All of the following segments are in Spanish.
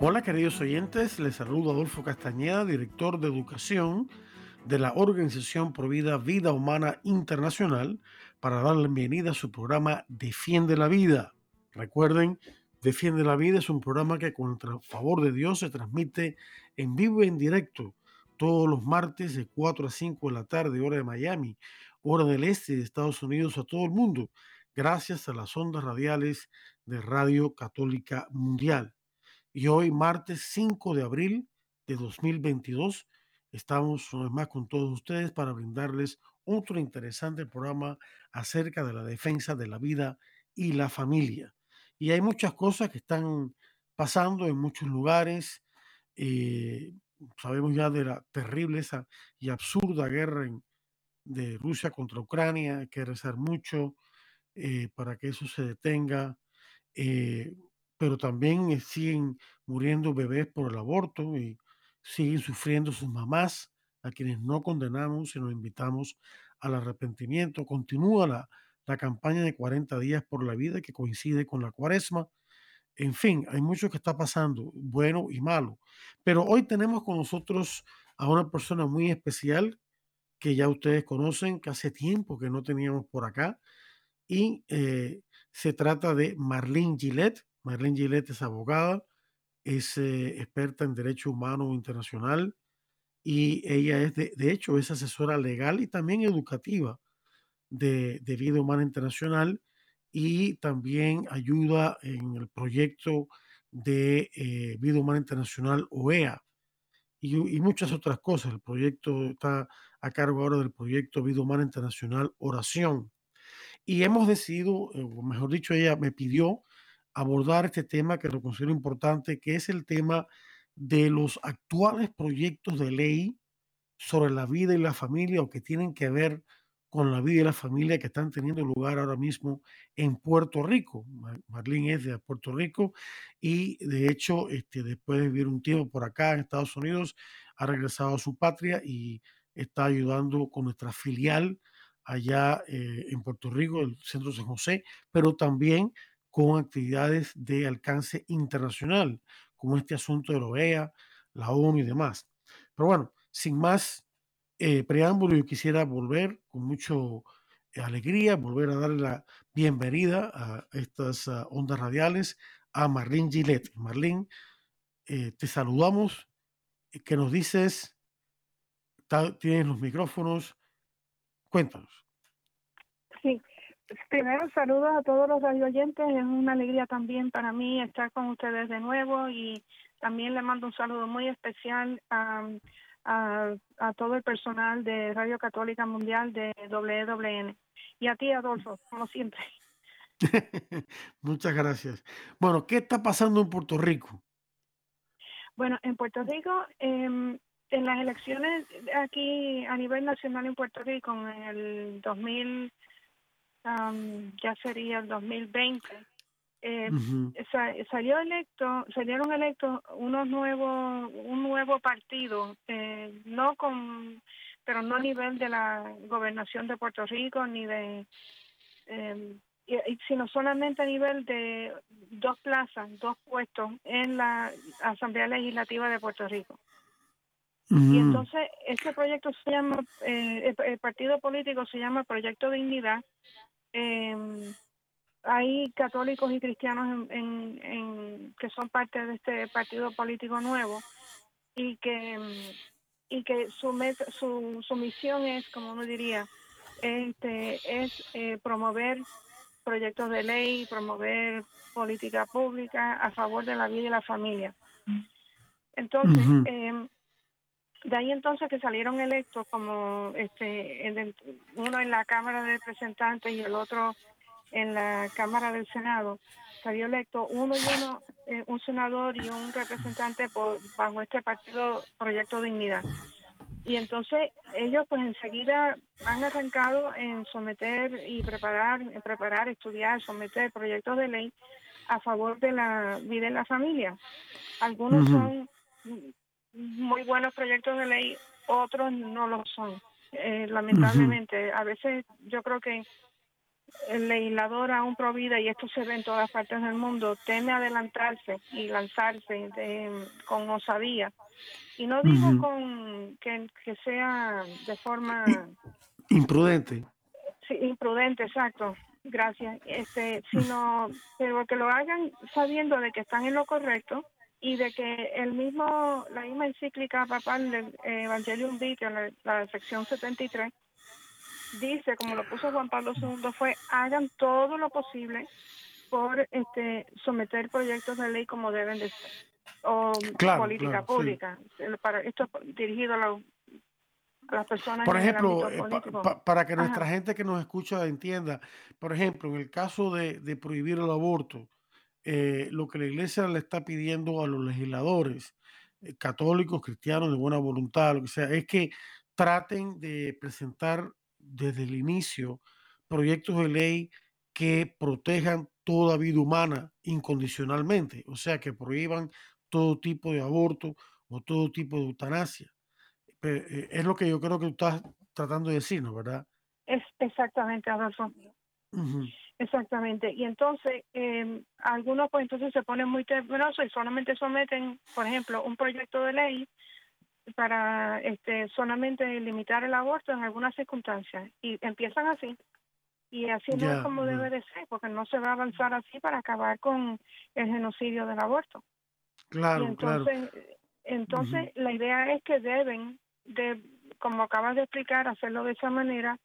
Hola queridos oyentes, les saludo Adolfo Castañeda, director de educación de la Organización Provida Vida Humana Internacional, para dar la bienvenida a su programa Defiende la Vida. Recuerden, Defiende la Vida es un programa que con el favor de Dios se transmite en vivo y en directo todos los martes de 4 a 5 de la tarde, hora de Miami, hora del este de Estados Unidos a todo el mundo, gracias a las ondas radiales de Radio Católica Mundial. Y hoy, martes 5 de abril de 2022, estamos una vez más con todos ustedes para brindarles otro interesante programa acerca de la defensa de la vida y la familia. Y hay muchas cosas que están pasando en muchos lugares. Eh, sabemos ya de la terrible y absurda guerra de Rusia contra Ucrania. Hay que rezar mucho eh, para que eso se detenga. Eh, pero también eh, siguen muriendo bebés por el aborto y siguen sufriendo sus mamás, a quienes no condenamos y nos invitamos al arrepentimiento. Continúa la, la campaña de 40 días por la vida que coincide con la cuaresma. En fin, hay mucho que está pasando, bueno y malo. Pero hoy tenemos con nosotros a una persona muy especial que ya ustedes conocen, que hace tiempo que no teníamos por acá. Y eh, se trata de Marlene Gillette. Marlene Gillette es abogada, es eh, experta en derecho humano internacional y ella es, de, hecho, es asesora legal y también educativa de, vida humana internacional y también ayuda en el proyecto de eh, vida humana internacional OEA y, y, muchas otras cosas. El proyecto está a cargo ahora del proyecto Vida Humana Internacional Oración. Y hemos decidido, eh, o mejor dicho, ella me pidió abordar este tema que lo considero importante, que es el tema de los actuales proyectos de ley sobre la vida y la familia o que tienen que ver con la vida y la familia que están teniendo lugar ahora mismo en Puerto Rico. Marlene es de Puerto Rico y de hecho este, después de vivir un tiempo por acá en Estados Unidos ha regresado a su patria y está ayudando con nuestra filial allá eh, en Puerto Rico, el Centro San José, pero también con actividades de alcance internacional, como este asunto de la OEA, la ONU y demás. Pero bueno, sin más eh, preámbulo, yo quisiera volver con mucho eh, alegría, volver a darle la bienvenida a estas uh, ondas radiales a Marlene Gillette. Marlene, eh, te saludamos. ¿Qué nos dices? Tienes los micrófonos. Cuéntanos. Sí, Primero, saludos a todos los radio oyentes. Es una alegría también para mí estar con ustedes de nuevo y también le mando un saludo muy especial a, a, todo el personal de Radio Católica Mundial de WWN. Y a ti, Adolfo, como siempre. Muchas gracias. Bueno, ¿qué está pasando en Puerto Rico? Bueno, en Puerto Rico, em, en las elecciones aquí a nivel nacional en Puerto Rico, en el 2000 ya sería el 2020, eh, salió electo, salieron electos unos nuevos, un nuevo partido, eh, no con, pero no a nivel de la gobernación de Puerto Rico ni de, em, sino solamente a nivel de dos plazas, dos puestos en la Asamblea Legislativa de Puerto Rico. Y entonces este proyecto se llama, eh, el, partido político se llama Proyecto Dignidad eh, hay católicos y cristianos en, que son parte de este partido político nuevo y que y que su, su, su misión es, como uno diría, este, es eh, promover proyectos de ley, promover política pública a favor de la vida y la familia. Entonces, em, de ahí entonces que salieron electos como este uno en la Cámara de Representantes y el otro en la Cámara del Senado, salió electo uno y uno, eh, un senador y un representante por, bajo este partido Proyecto Dignidad. Y entonces ellos pues enseguida han arrancado en someter y preparar, preparar, estudiar, someter proyectos de ley a favor de la vida en la familia. Algunos son muy buenos proyectos de ley, otros no lo son. Eh, lamentablemente, a veces yo creo que el legislador aún provida, y esto se ve en todas partes del mundo, teme adelantarse y lanzarse con osadía. Y no digo con que, que, sea de forma... Imprudente. Sí, imprudente, exacto. Gracias. Este, sino, pero que lo hagan sabiendo de que están en lo correcto y de que el mismo, la misma encíclica papal del Evangelium Vitae, la, la sección 73, dice, como lo puso Juan Pablo II, fue hagan todo lo posible por este someter proyectos de ley como deben de ser o política pública. Para esto dirigido a, las personas. Por ejemplo, eh, para que nuestra gente que nos escucha entienda, por ejemplo, en el caso de, de prohibir el aborto, eh, lo que la iglesia le está pidiendo a los legisladores, eh, católicos, cristianos de buena voluntad, lo que sea, es que traten de presentar desde el inicio proyectos de ley que protejan toda vida humana incondicionalmente, o sea, que prohíban todo tipo de aborto o todo tipo de eutanasia. Eh, es lo que yo creo que tú estás tratando de decir, ¿no? ¿Verdad? Es exactamente, Adolfo. Exactamente. Y entonces, eh, algunos pues entonces se ponen muy temerosos y solamente someten, por ejemplo, un proyecto de ley para este solamente limitar el aborto en algunas circunstancias. Y empiezan así. Y así no es como debe de ser porque no se va a avanzar así para acabar con el genocidio del aborto. Claro entonces entonces la idea es que deben de como acabas de explicar hacerlo de esa manera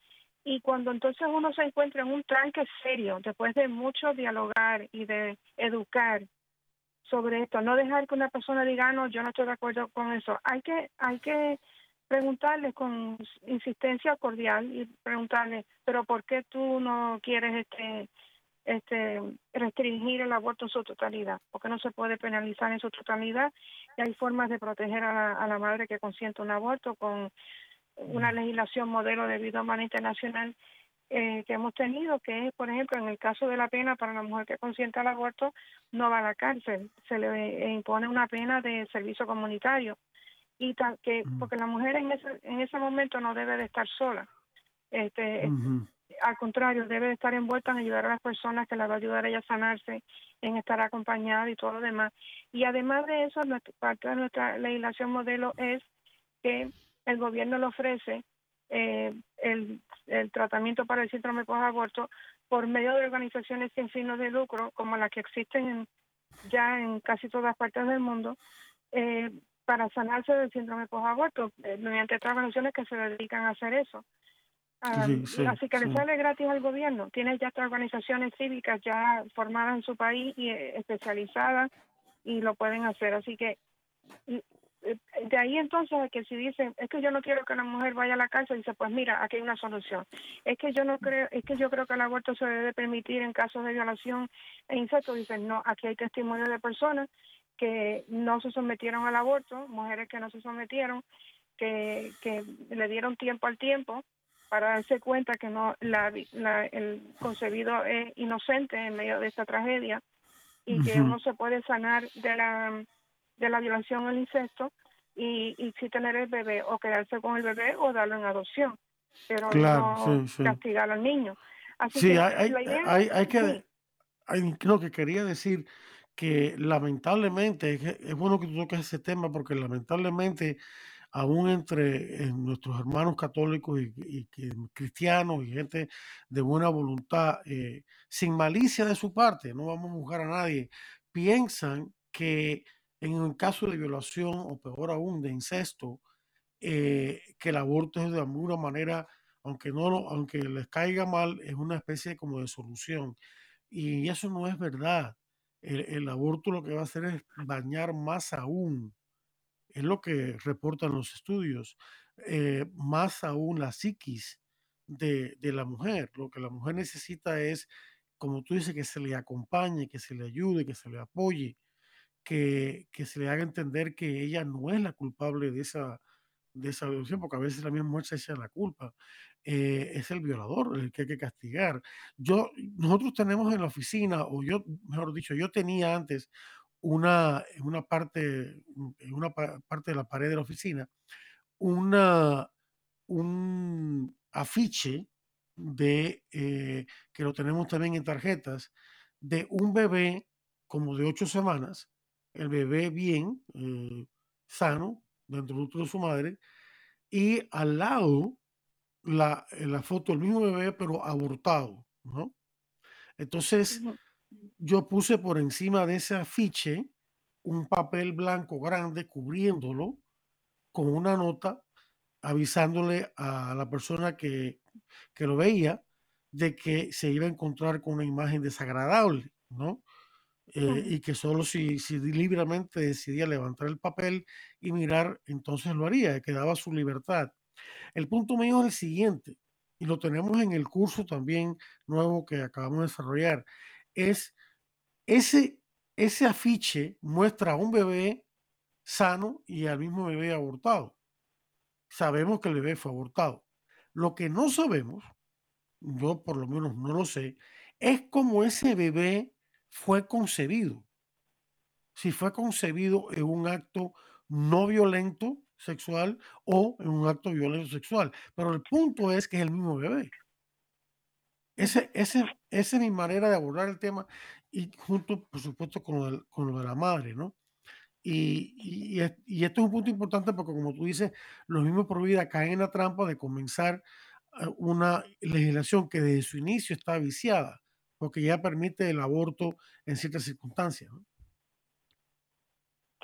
y cuando entonces uno se encuentra en un tranque serio después de mucho dialogar y de educar sobre esto, no dejar que una persona diga, ah, no, yo no estoy de acuerdo con eso. Hay que, hay que preguntarle con insistencia cordial y preguntarle, pero ¿por qué tú no quieres este este restringir el aborto en su totalidad? Porque no se puede penalizar en su totalidad y hay formas de proteger a la madre que consiente un aborto con una legislación modelo de vida humana internacional eh, que hemos tenido, que es, por ejemplo, en el caso de la pena para la mujer que consiente el aborto, no va a la cárcel, se le impone una pena de servicio comunitario. y que mm. Porque la mujer en ese, en ese momento no debe de estar sola. Este, Al contrario, debe de estar envuelta en ayudar a las personas que la va a ayudar a ella a sanarse, en estar acompañada y todo lo demás. Y además de eso, parte de nuestra legislación modelo es que el gobierno le ofrece eh, el, el, tratamiento para el síndrome post-aborto por medio de organizaciones sin fines de lucro, como las que existen ya en casi todas partes del mundo, eh, para sanarse del síndrome post-aborto, eh, mediante otras organizaciones que se dedican a hacer eso. Ah, así que le sale gratis al gobierno. Tiene ya estas organizaciones cívicas ya formadas en su país y especializadas y lo pueden hacer. Así que eh, de ahí entonces que si dicen es que yo no quiero que la mujer vaya a la cárcel dice pues mira aquí hay una solución es que yo no creo es que yo creo que el aborto se debe permitir en casos de violación e incesto. Dicen no aquí hay testimonios de personas que no se sometieron al aborto mujeres que no se sometieron que, que le dieron tiempo al tiempo para darse cuenta que no la, el concebido es inocente en medio de esta tragedia y que uno se puede sanar de la de la violación el incesto y, y si tener el bebé o quedarse con el bebé o darlo en adopción, pero no castigar al niño. Así sí, que hay, hay, hay, que, hay, lo que quería decir que lamentablemente, es, bueno que tú toques ese tema porque lamentablemente aún entre nuestros hermanos católicos y, cristianos y gente de buena voluntad, eh, sin malicia de su parte, no vamos a buscar a nadie, piensan que en un caso de violación o peor aún de incesto, eh, que el aborto es de alguna manera, aunque, no, aunque les caiga mal, es una especie como de solución. Y eso no es verdad. El, aborto lo que va a hacer es dañar más aún. Es lo que reportan los estudios. Eh, más aún la psiquis de, de la mujer. Lo que la mujer necesita es como tú dices, que se le acompañe, que se le ayude, que se le apoye, que, que se le haga entender que ella no es la culpable de esa, de esa violación, porque a veces la misma mujer se la culpa. Eh, es el violador el que hay que castigar. Yo, nosotros tenemos en la oficina, o yo, mejor dicho, yo tenía antes una, una parte, una parte de la pared de la oficina, una, un afiche de, eh, que lo tenemos también en tarjetas, de un bebé como de ocho semanas, el bebé bien, eh, sano, dentro de su madre, y al lado la, la foto del mismo bebé, pero abortado, ¿no? Entonces, yo puse por encima de ese afiche un papel blanco grande cubriéndolo con una nota avisándole a la persona que, que lo veía de que se iba a encontrar con una imagen desagradable, ¿no? Eh, y que solo si, si libremente decidía levantar el papel y mirar, entonces lo haría, que daba su libertad. El punto mío es el siguiente, y lo tenemos en el curso también nuevo que acabamos de desarrollar, es ese, ese afiche muestra a un bebé sano y al mismo bebé abortado. Sabemos que el bebé fue abortado. Lo que no sabemos, yo por lo menos no lo sé, es cómo ese bebé fue concebido. Si fue concebido en un acto no violento sexual o en un acto violento sexual. Pero el punto es que es el mismo bebé. Ese, ese, esa es mi manera de abordar el tema y junto, por supuesto, con lo de, con lo de la madre, ¿no? Y, y, y, esto es un punto importante porque, como tú dices, los mismos por vida caen en la trampa de comenzar eh, una legislación que desde su inicio está viciada porque ya permite el aborto en ciertas circunstancias.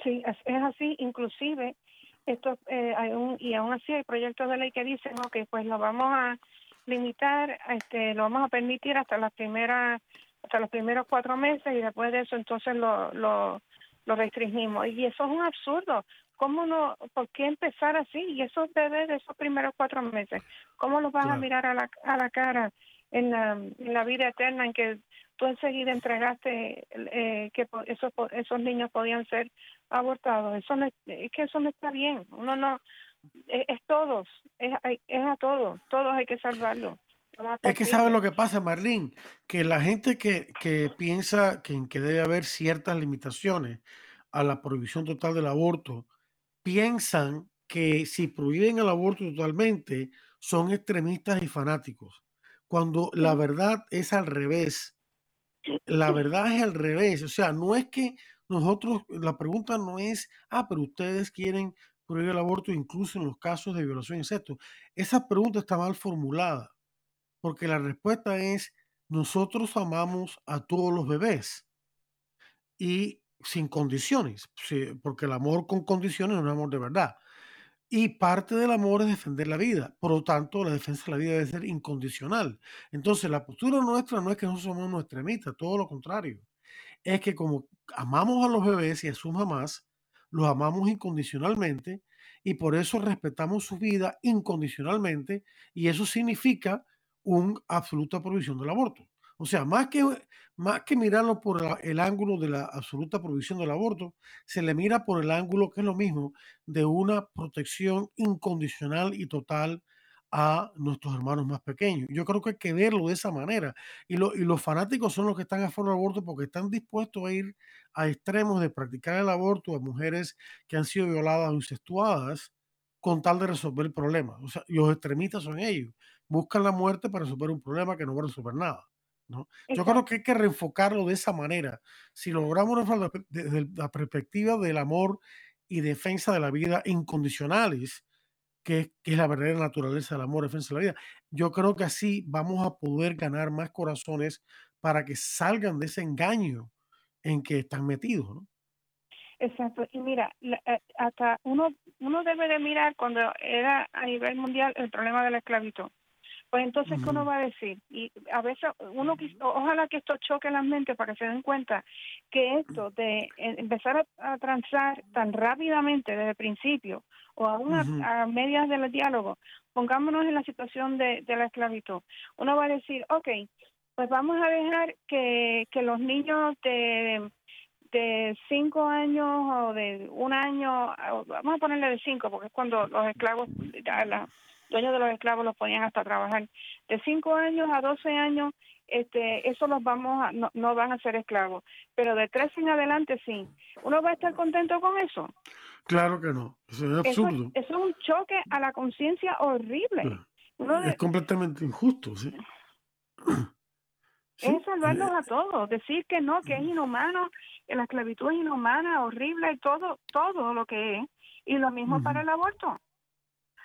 Sí, es, así, inclusive esto eh, hay un, y aún así hay proyectos de ley que dicen, ok, pues lo vamos a limitar, este, lo vamos a permitir hasta las primeras, hasta los primeros cuatro meses y después de eso entonces lo, lo, lo restringimos. Y eso es un absurdo. ¿Cómo no? ¿Por qué empezar así? Y esos bebés de esos primeros cuatro meses, ¿cómo los vas a mirar a la, a la cara en la, en la vida eterna en que tú enseguida entregaste eh, que esos esos niños podían ser abortados. Eso no es, que eso no está bien. Uno no es, todos es, es a todos todos hay que salvarlo. Es que sabe lo que pasa, Marlene, que la gente que, que piensa que, que debe haber ciertas limitaciones a la prohibición total del aborto, piensan que si prohíben el aborto totalmente, son extremistas y fanáticos cuando la verdad es al revés. La verdad es al revés. O sea, no es que nosotros, la pregunta no es, ah, pero ustedes quieren prohibir el aborto incluso en los casos de violación de Esa pregunta está mal formulada, porque la respuesta es, nosotros amamos a todos los bebés y sin condiciones, porque el amor con condiciones no es un amor de verdad. Y parte del amor es defender la vida. Por lo tanto, la defensa de la vida debe ser incondicional. Entonces, la postura nuestra no es que nosotros somos extremistas, todo lo contrario. Es que como amamos a los bebés y a sus mamás, los amamos incondicionalmente y por eso respetamos su vida incondicionalmente y eso significa una absoluta prohibición del aborto. O sea, más que, más que mirarlo por el, ángulo de la absoluta prohibición del aborto, se le mira por el ángulo, que es lo mismo, de una protección incondicional y total a nuestros hermanos más pequeños. Yo creo que hay que verlo de esa manera. Y, y los fanáticos son los que están a favor del aborto porque están dispuestos a ir a extremos de practicar el aborto a mujeres que han sido violadas o incestuadas con tal de resolver el problema. O sea, los extremistas son ellos. Buscan la muerte para resolver un problema que no va a resolver nada. Yo creo que hay que reenfocarlo de esa manera. Si logramos desde la perspectiva del amor y defensa de la vida incondicionales, que, que, es la verdadera naturaleza del amor, defensa de la vida, yo creo que así vamos a poder ganar más corazones para que salgan de ese engaño en que están metidos. ¿no? Exacto. Y mira, eh, hasta uno, uno debe de mirar cuando era a nivel mundial el problema de la esclavitud. Pues entonces, ¿qué uno va a decir? Y a veces, uno ojalá que esto choque las mentes para que se den cuenta que esto de empezar a, transar tan rápidamente desde el principio o aún a, medias del diálogo, pongámonos en la situación de, de la esclavitud. Uno va a decir, ok, Pues vamos a dejar que, que los niños de, de cinco años o de un año, vamos a ponerle de cinco, porque es cuando los esclavos, dueños de los esclavos los ponían hasta trabajar. De cinco años a doce años, este, eso los vamos a, no, no van a ser esclavos. Pero de tres en adelante sí. ¿Uno va a estar contento con eso? Claro que no, eso es absurdo. Eso, es un choque a la conciencia horrible. es completamente injusto, sí. es salvarlos a todos, decir que no, que es inhumano, que la esclavitud es inhumana, horrible, todo, todo lo que es. Y lo mismo para el aborto.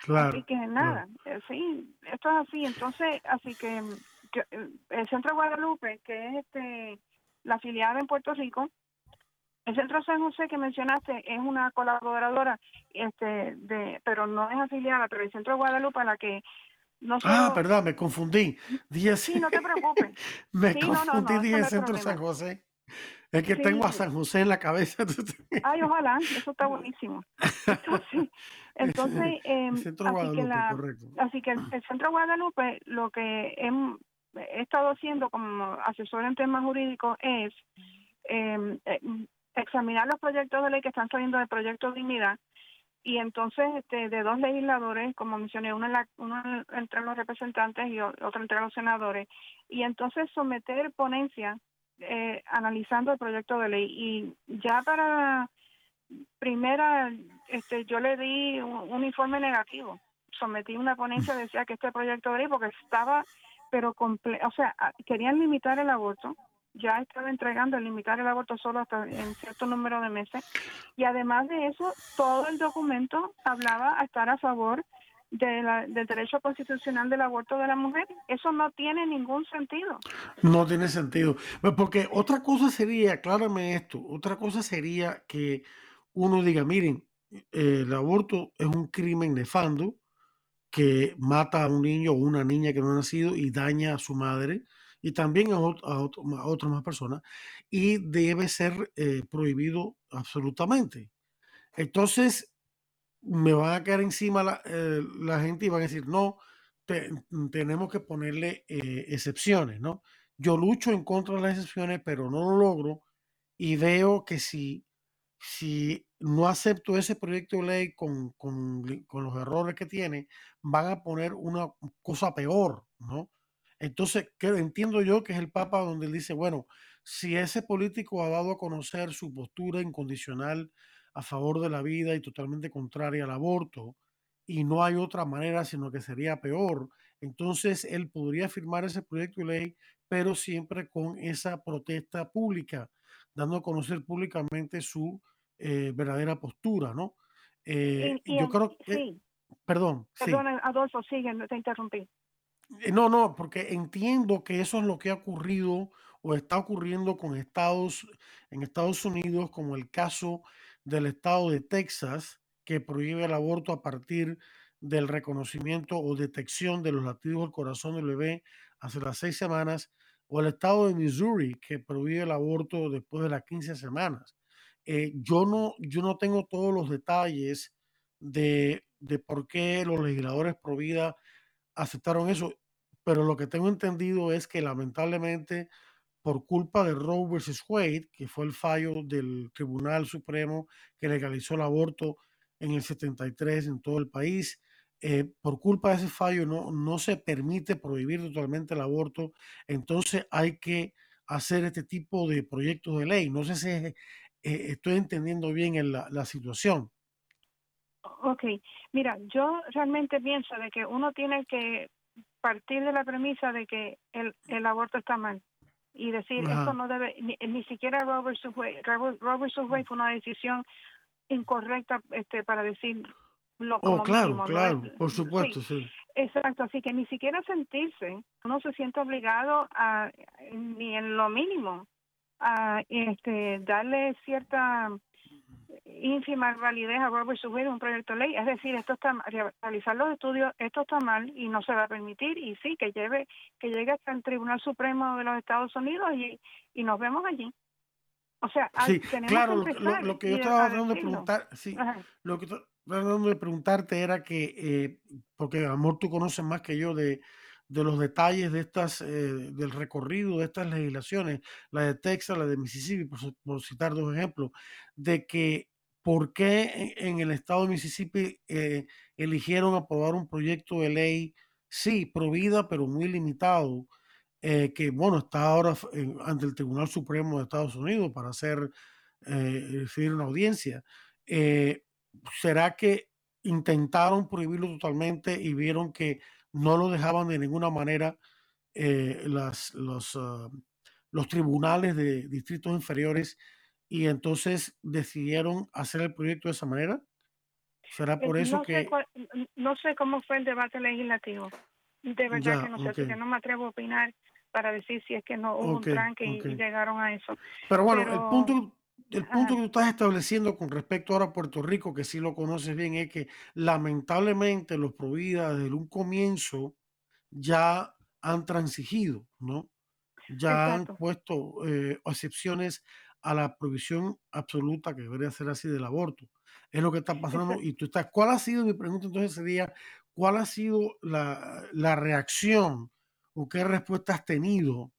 Claro. Así que nada, eh, sí, esto es así. Entonces, así que eh, el Centro Guadalupe, que es este la afiliada en Puerto Rico, el Centro San José que mencionaste es una colaboradora, este, de, pero no es afiliada, pero el Centro Guadalupe a la que no Ah, perdón, me confundí. Dije Sí, no te preocupes. me confundí, dije Centro San José. Es que tengo a San José en la cabeza. Ay, ojalá, eso está buenísimo. Entonces, entonces eh, Centro así, que la, correcto. así que el, Centro Guadalupe lo que he, he, estado haciendo como asesor en temas jurídicos es em, eh, examinar los proyectos de ley que están saliendo del proyecto Dignidad y entonces este, de dos legisladores, como mencioné, uno, uno entre los representantes y otro entre los senadores, y entonces someter ponencia eh, analizando el proyecto de ley. Y ya para primera, este, yo le di un, informe negativo, sometí una ponencia, decía que este proyecto de ley, porque estaba, pero, comple o sea, querían limitar el aborto, ya estaba entregando el limitar el aborto solo hasta en cierto número de meses. Y además de eso, todo el documento hablaba a estar a favor de la, del derecho constitucional del aborto de la mujer. Eso no tiene ningún sentido. No tiene sentido. Porque otra cosa sería, aclárame esto, otra cosa sería que uno diga, miren, el aborto es un crimen nefando que mata a un niño o una niña que no ha nacido y daña a su madre y también a, otras más personas, y debe ser eh, prohibido absolutamente. Entonces, me van a caer encima la, eh, gente y van a decir, no, tenemos que ponerle eh, excepciones, ¿no? Yo lucho en contra de las excepciones, pero no lo logro y veo que si, si no acepto ese proyecto de ley con, con, con los errores que tiene, van a poner una cosa peor, ¿no? Entonces, ¿qué entiendo yo que es el Papa donde él dice, bueno, si ese político ha dado a conocer su postura incondicional a favor de la vida y totalmente contraria al aborto, y no hay otra manera sino que sería peor, entonces él podría firmar ese proyecto de ley, pero siempre con esa protesta pública, dando a conocer públicamente su eh, verdadera postura, ¿no? Eh, yo creo que... Perdón. Perdón, Adolfo, sigue, te interrumpí. Eh, no, no, porque entiendo que eso es lo que ha ocurrido o está ocurriendo con Estados, en Estados Unidos, como el caso del estado de Texas, que prohíbe el aborto a partir del reconocimiento o detección de los latidos del corazón del bebé hace las seis semanas, o el estado de Missouri, que prohíbe el aborto después de las 15 semanas. Eh, yo, no, yo no tengo todos los detalles de, de por qué los legisladores pro vida aceptaron eso, pero lo que tengo entendido es que lamentablemente por culpa de Roe versus Wade, que fue el fallo del Tribunal Supremo que legalizó el aborto en el 73 en todo el país, eh, por culpa de ese fallo no, no se permite prohibir totalmente el aborto, entonces hay que hacer este tipo de proyectos de ley. No sé si eh, estoy entendiendo bien la, situación. Ok, mira, yo realmente pienso de que uno tiene que partir de la premisa de que el, el aborto está mal y decir esto no debe ni, siquiera Robert Subway, Robert Subway fue una decisión incorrecta este para decir lo oh, claro, claro, por supuesto, sí. Exacto, así que ni siquiera sentirse, uno se siente obligado a ni en lo mínimo a este darle cierta ínfima validez a Robert subir un proyecto de ley. Es decir, esto está realizar los estudios, esto está mal y no se va a permitir y sí que lleve que llegue hasta el Tribunal Supremo de los Estados Unidos y, y nos vemos allí. O sea, sí, claro, lo, que yo estaba tratando de preguntar, sí, lo que tratando de preguntarte era que, eh, porque amor tú conoces más que yo de, de los detalles de estas, eh, del recorrido de estas legislaciones, la de Texas, la de Mississippi, por, citar dos ejemplos, de que por qué en, el estado de Mississippi eh, eligieron aprobar un proyecto de ley, sí, provida, pero muy limitado, eh, que bueno, está ahora ante el Tribunal Supremo de Estados Unidos para hacer, recibir una audiencia. ¿Será que intentaron prohibirlo totalmente y vieron que no lo dejaban de ninguna manera eh, las, ah, los tribunales de distritos inferiores y entonces decidieron hacer el proyecto de esa manera? ¿Será eh, por eso que...? no sé cómo fue el debate legislativo. De verdad que no sé, que no me atrevo a opinar para decir si es que no hubo un tranque y, llegaron a eso. Pero bueno, el punto el punto que tú estás estableciendo con respecto ahora a Puerto Rico, que sí lo conoces bien, es que lamentablemente los prohibidas desde un comienzo ya han transigido, ¿no? Ya han puesto eh, excepciones a la prohibición absoluta que debería ser así del aborto. Es lo que está pasando. Y tú estás, ¿cuál ha sido, mi pregunta entonces sería, cuál ha sido la, la reacción o qué respuesta has tenido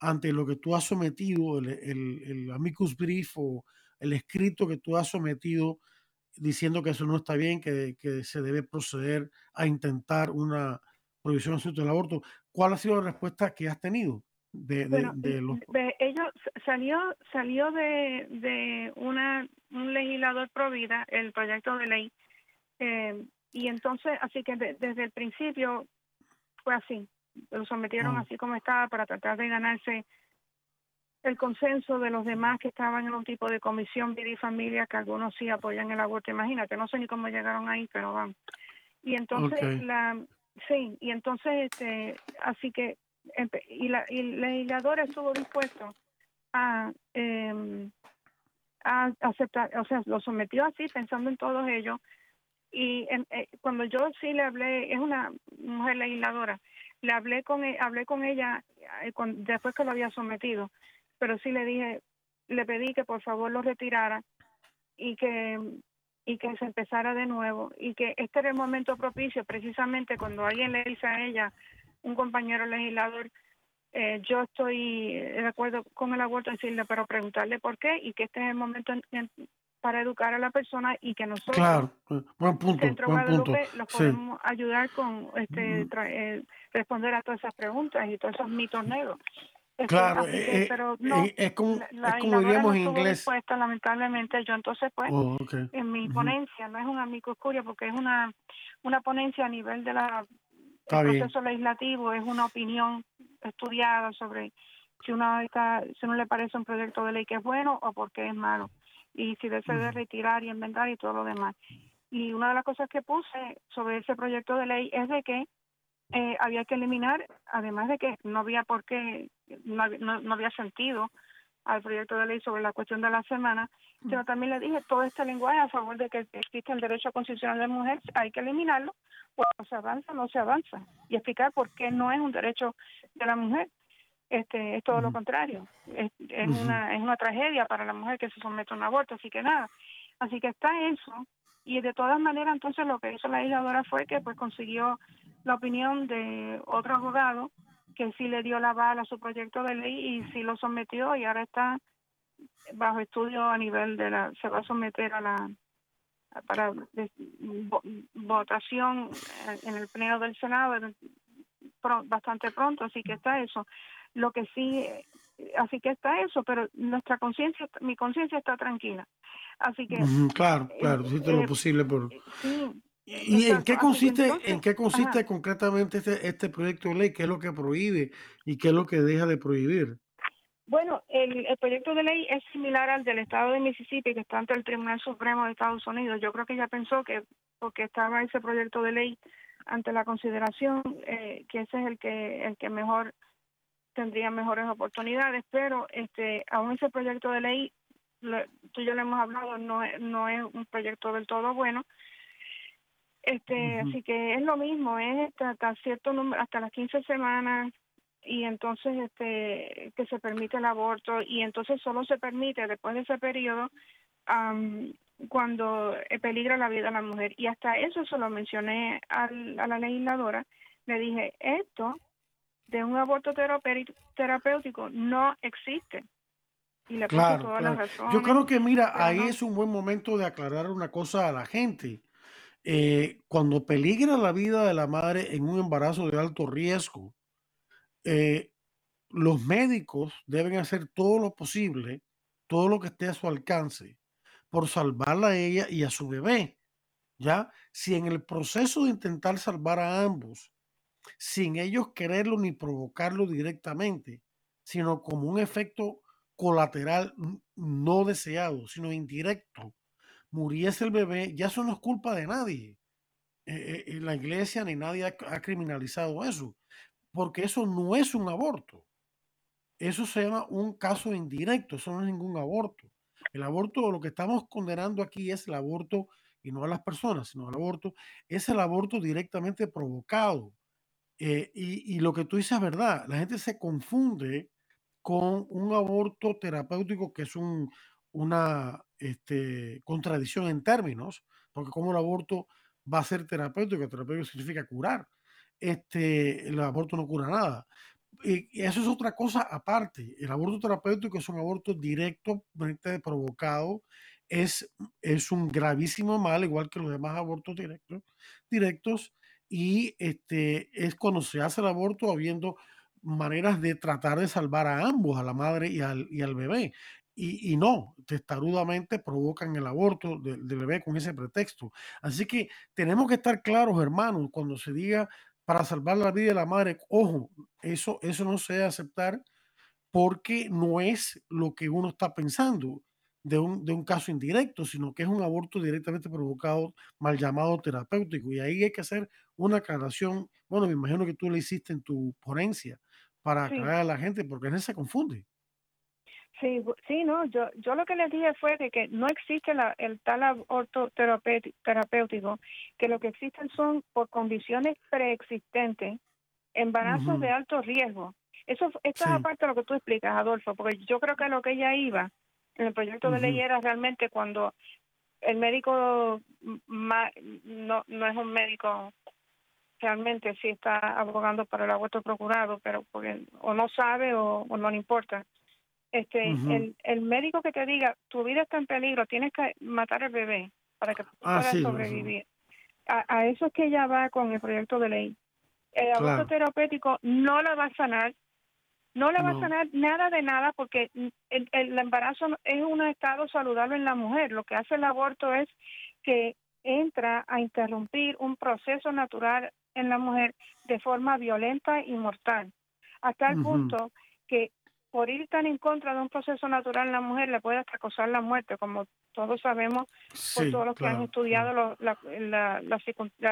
ante lo que tú has sometido, el, el, amicus brief o el escrito que tú has sometido diciendo que eso no está bien, que, que se debe proceder a intentar una prohibición del aborto. ¿Cuál ha sido la respuesta que has tenido? De, de, los... ellos salió salió de, de una un legislador pro vida el proyecto de ley eh, y entonces así que desde el principio fue así. Lo sometieron ah. así como estaba para tratar de ganarse el consenso de los demás que estaban en un tipo de comisión vida y familia que algunos sí apoyan el aborto. Imagínate no sé ni cómo llegaron ahí pero van y entonces la sí y entonces este así que y la y el legislador estuvo dispuesto a eh, aceptar o sea lo sometió así pensando en todos ellos. Y eh, cuando yo sí le hablé es una mujer legisladora le hablé con e, hablé con ella eh, después que lo había sometido pero sí le dije le pedí que por favor lo retirara y que y que se empezara de nuevo y que este era el momento propicio precisamente cuando alguien le dice a ella un compañero legislador eh, yo estoy de acuerdo con el aborto decirle pero preguntarle por qué y que este es el momento en, para educar a la persona y que nosotros, claro, eh, buen punto, Centro buen Guadalupe, los podemos ayudar con este eh, responder a todas esas preguntas y todos esos mitos negros. Este, claro, eh, pero no, es como, la, es como diríamos en inglés. lamentablemente, yo entonces pues oh, en mi ponencia, no es un amigo oscuro porque es una, una ponencia a nivel de la proceso legislativo, es una opinión estudiada sobre si uno, está, si uno le parece un proyecto de ley que es bueno o porque es malo y si desea retirar y inventar y todo lo demás. Y una de las cosas que puse sobre ese proyecto de ley es de que eh, había que eliminar, además de que no había por qué, no, no, había sentido al proyecto de ley sobre la cuestión de la semana, pero también le dije todo este lenguaje a favor de que existe el derecho constitucional de la mujer, hay que eliminarlo, cuando se avanza, no se avanza, y explicar por qué no es un derecho de la mujer. Este es todo lo contrario. Es, es una es una tragedia para la mujer que se somete a un aborto así que nada. Así que está eso. Y de todas maneras entonces lo que hizo la legisladora fue que pues consiguió la opinión de otro abogado que sí le dio la bala a su proyecto de ley y sí lo sometió y ahora está bajo estudio a nivel de la se va a someter a la para votación en el pleno del senado bastante pronto así que está eso lo que sí, así que está eso, pero nuestra conciencia, mi conciencia está tranquila. Así que... claro, eh, claro, hiciste lo eh, posible por... ¿Y en qué consiste, en qué consiste concretamente este, este proyecto de ley? ¿Qué es lo que prohíbe y qué es lo que deja de prohibir? Bueno, el, el, proyecto de ley es similar al del estado de Mississippi que está ante el Tribunal Supremo de Estados Unidos. Yo creo que ella pensó que porque estaba ese proyecto de ley ante la consideración eh, que ese es el que el que mejor tendría mejores oportunidades, pero este aún ese proyecto de ley, tú y yo lo hemos hablado, no, no es un proyecto del todo bueno. Este, Así que es lo mismo, es hasta, cierto número, hasta las 15 semanas y entonces este que se permite el aborto y entonces solo se permite después de ese periodo cuando peligra la vida de la mujer y hasta eso se lo mencioné al, a la legisladora le dije, esto de un aborto terapéutico no existe. Y le claro, todas las razones. Yo creo que, mira, ahí es un buen momento de aclarar una cosa a la gente. Eh, cuando peligra la vida de la madre en un embarazo de alto riesgo, eh, los médicos deben hacer todo lo posible, todo lo que esté a su alcance, por salvarla a ella y a su bebé. ¿Ya? Si en el proceso de intentar salvar a ambos, sin ellos quererlo ni provocarlo directamente, sino como un efecto colateral no deseado, sino indirecto, muriese el bebé, ya eso no es culpa de nadie. Eh, eh, la iglesia ni nadie ha, criminalizado eso, porque eso no es un aborto. Eso se llama un caso indirecto, eso no es ningún aborto. El aborto, lo que estamos condenando aquí es el aborto, y no a las personas, sino el aborto, es el aborto directamente provocado. Eh, y, y, lo que tú dices es verdad, la gente se confunde con un aborto terapéutico que es un, una este, contradicción en términos, porque como el aborto va a ser terapéutico, terapéutico significa curar, este, el aborto no cura nada. Y eso es otra cosa aparte. El aborto terapéutico es un aborto directo, provocado, es, es un gravísimo mal, igual que los demás abortos directos, directos, y este, es cuando se hace el aborto habiendo maneras de tratar de salvar a ambos, a la madre y al, y al bebé. Y, y, no, testarudamente provocan el aborto del, bebé con ese pretexto. Así que tenemos que estar claros, hermanos, cuando se diga para salvar la vida de la madre, ojo, eso, eso no se debe aceptar porque no es lo que uno está pensando de un, de un caso indirecto, sino que es un aborto directamente provocado, mal llamado terapéutico. Y ahí hay que hacer una aclaración. Bueno, me imagino que tú le hiciste en tu ponencia para aclarar a la gente, porque a se confunde. Sí, sí, no, yo, yo lo que les dije fue de que no existe la, el tal aborto terapéutico, que lo que existen son por condiciones preexistentes, embarazos de alto riesgo. Eso, esto es aparte de lo que tú explicas, Adolfo, porque yo creo que lo que ella iba en el proyecto de ley era realmente cuando el médico no, no es un médico realmente sí está abogando para el aborto procurado, pero porque o no sabe o, no le importa. Este, el, el médico que te diga, tu vida está en peligro, tienes que matar al bebé para que ah, puedas sobrevivir. A, eso es que ella va con el proyecto de ley. El aborto terapéutico no la va a sanar, no le va a sanar nada de nada porque el, el, embarazo es un estado saludable en la mujer. Lo que hace el aborto es que entra a interrumpir un proceso natural en la mujer de forma violenta y mortal, hasta el punto que por ir tan en contra de un proceso natural en la mujer le puede hasta causar la muerte, como todos sabemos por todos los que han estudiado las,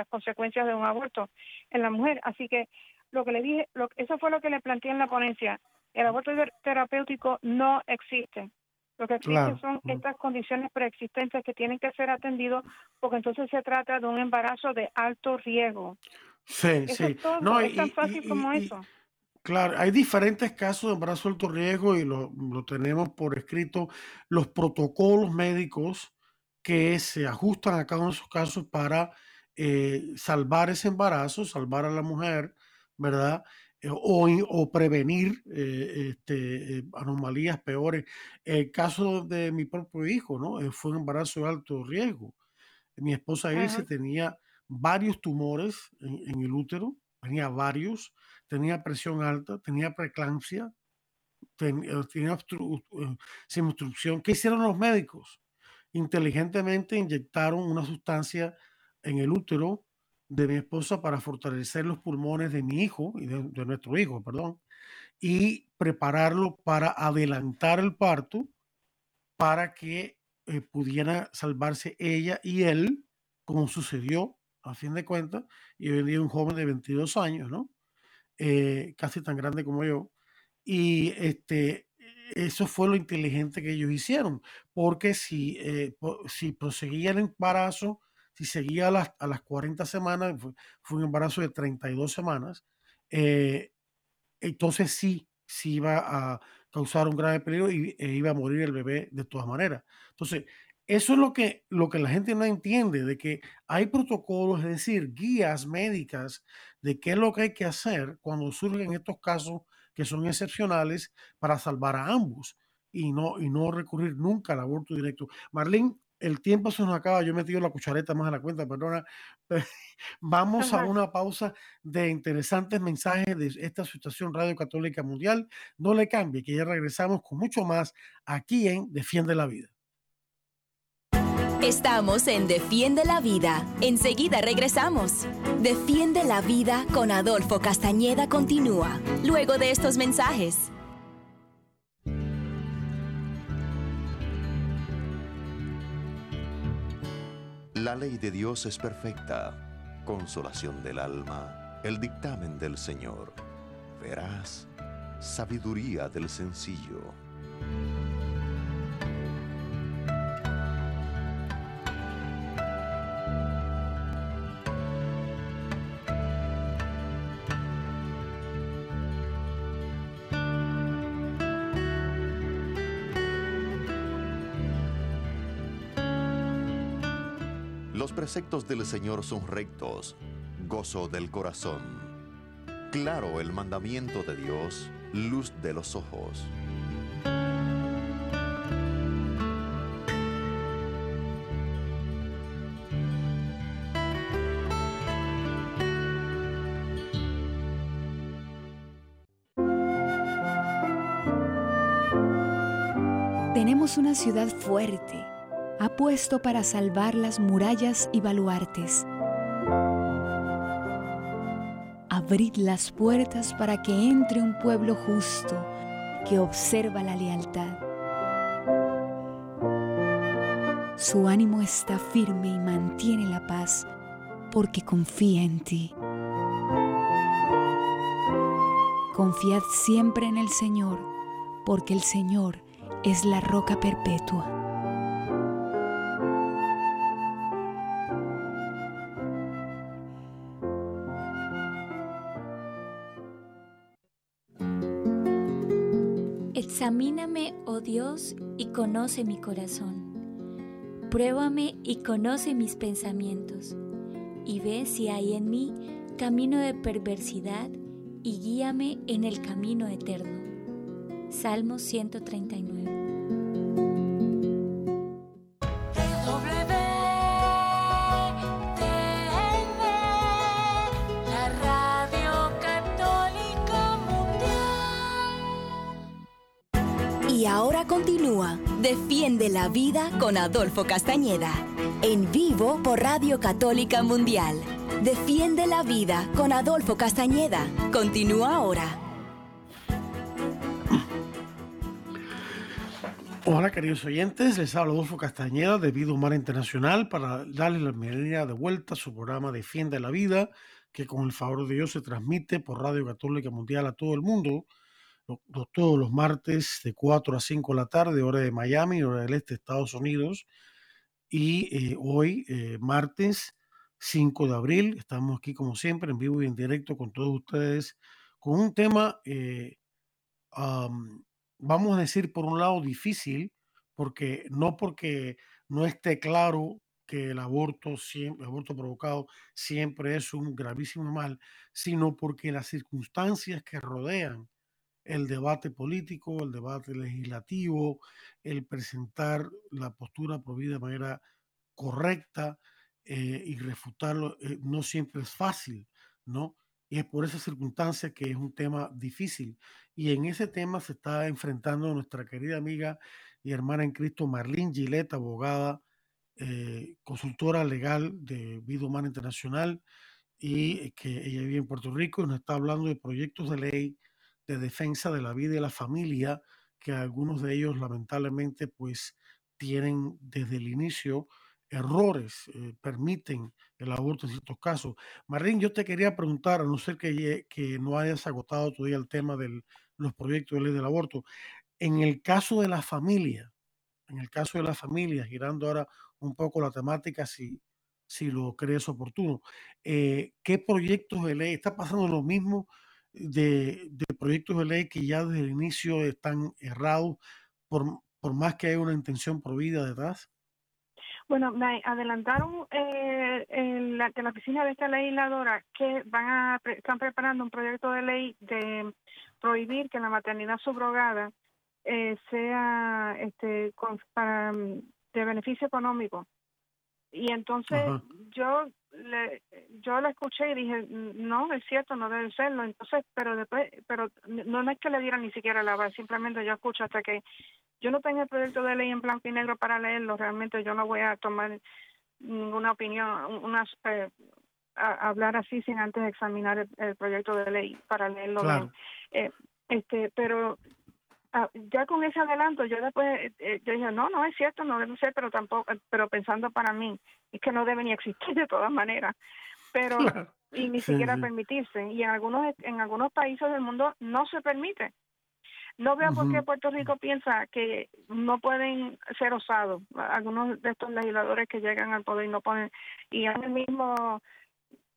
consecuencias de un aborto en la mujer. Así que lo que le dije, lo, eso fue lo que le planteé en la ponencia. El aborto terapéutico no existe. Lo que existe son estas condiciones preexistentes que tienen que ser atendidos porque entonces se trata de un embarazo de alto riesgo. Sí, sí. no, es tan fácil como eso. Claro, hay diferentes casos de embarazo de alto riesgo y lo, tenemos por escrito, los protocolos médicos que se ajustan a cada uno de esos casos para eh, salvar ese embarazo, salvar a la mujer, ¿verdad? Eh, o, o, prevenir eh, este, anomalías peores. El caso de mi propio hijo, ¿no? fue un embarazo de alto riesgo. Mi esposa Ilse tenía varios tumores en, el útero, tenía varios, tenía presión alta, tenía preeclampsia, eh, tenía sin obstrucción. ¿Qué hicieron los médicos? Inteligentemente inyectaron una sustancia en el útero de mi esposa para fortalecer los pulmones de mi hijo y de, nuestro hijo, perdón, y prepararlo para adelantar el parto para que eh, pudiera salvarse ella y él, como sucedió a fin de cuentas, y hoy un joven de 22 años, ¿no? Eh, casi tan grande como yo. Y este, eso fue lo inteligente que ellos hicieron, porque si, eh, si proseguía el embarazo, si seguía a las, a las 40 semanas, fue, un embarazo de 32 semanas, eh, entonces sí, sí iba a causar un grave peligro y e iba a morir el bebé de todas maneras. Entonces, eso es lo que, lo que la gente no entiende, de que hay protocolos, es decir, guías médicas de qué es lo que hay que hacer cuando surgen estos casos que son excepcionales para salvar a ambos y no, y no recurrir nunca al aborto directo. Marlene, el tiempo se nos acaba, yo he metido la cuchareta más a la cuenta, perdona. Vamos a una pausa de interesantes mensajes de esta situación Radio Católica Mundial. No le cambie, que ya regresamos con mucho más aquí en Defiende la Vida. Estamos en Defiende la Vida. Enseguida regresamos. Defiende la Vida con Adolfo Castañeda continúa, luego de estos mensajes. La ley de Dios es perfecta, consolación del alma, el dictamen del Señor. Verás, sabiduría del sencillo. Preceptos del Señor son rectos, gozo del corazón. Claro el mandamiento de Dios, luz de los ojos. Tenemos una ciudad fuerte ha puesto para salvar las murallas y baluartes. Abrid las puertas para que entre un pueblo justo que observa la lealtad. Su ánimo está firme y mantiene la paz porque confía en ti. Confiad siempre en el Señor, porque el Señor es la roca perpetua. Examíname, oh Dios, y conoce mi corazón. Pruébame y conoce mis pensamientos, y ve si hay en mí camino de perversidad, y guíame en el camino eterno. Salmo 139. Defiende la vida con Adolfo Castañeda. En vivo por Radio Católica Mundial. Defiende la vida con Adolfo Castañeda. Continúa ahora. Hola queridos oyentes, les habla Adolfo Castañeda de Vida Humana Internacional para darles la bienvenida de vuelta a su programa Defiende la Vida, que con el favor de Dios se transmite por Radio Católica Mundial a todo el mundo todos los martes de 4 a 5 de la tarde, hora de Miami, hora del este de Estados Unidos. Y eh, hoy, eh, martes 5 de abril, estamos aquí como siempre en vivo y en directo con todos ustedes con un tema, eh, vamos a decir, por un lado difícil, porque no porque no esté claro que el aborto, siempre, el aborto provocado siempre es un gravísimo mal, sino porque las circunstancias que rodean el debate político, el debate legislativo, el presentar la postura prohibida de manera correcta eh, y refutarlo eh, no siempre es fácil, ¿no? Y es por esa circunstancia que es un tema difícil. Y en ese tema se está enfrentando nuestra querida amiga y hermana en Cristo, Marlene Gillette, abogada, eh, consultora legal de Vida Humana Internacional, y que ella vive en Puerto Rico y nos está hablando de proyectos de ley de defensa de la vida y la familia, que algunos de ellos lamentablemente pues tienen desde el inicio errores, eh, permiten el aborto en ciertos casos. Marín, yo te quería preguntar, a no ser que, que no hayas agotado todavía el tema de los proyectos de ley del aborto, en el caso de la familia, en el caso de la familia, girando ahora un poco la temática, si, si lo crees oportuno, eh, ¿qué proyectos de ley está pasando lo mismo? De, proyectos de ley que ya desde el inicio están errados, por, por más que haya una intención prohibida detrás? Bueno, me adelantaron eh, en la, que la oficina de esta legisladora que van a están preparando un proyecto de ley de prohibir que la maternidad subrogada eh, sea este para, de beneficio económico. Y entonces yo le, yo la escuché y dije, no, es cierto, no debe serlo. Entonces, pero después, pero no, es que le dieran ni siquiera la base, simplemente yo escucho hasta que yo no tengo el proyecto de ley en blanco y negro para leerlo, realmente yo no voy a tomar ninguna opinión, una, eh, hablar así sin antes examinar el, proyecto de ley para leerlo eh, este, pero ah, ya con ese adelanto, yo después eh, yo dije, no, no es cierto, no debe ser, pero tampoco, pero pensando para mí, es que no debe ni existir de todas maneras. Pero y ni siquiera permitirse y en algunos en algunos países del mundo no se permite no veo por qué Puerto Rico piensa que no pueden ser osados. Algunos de estos legisladores que llegan al poder y no ponen, y el mismo,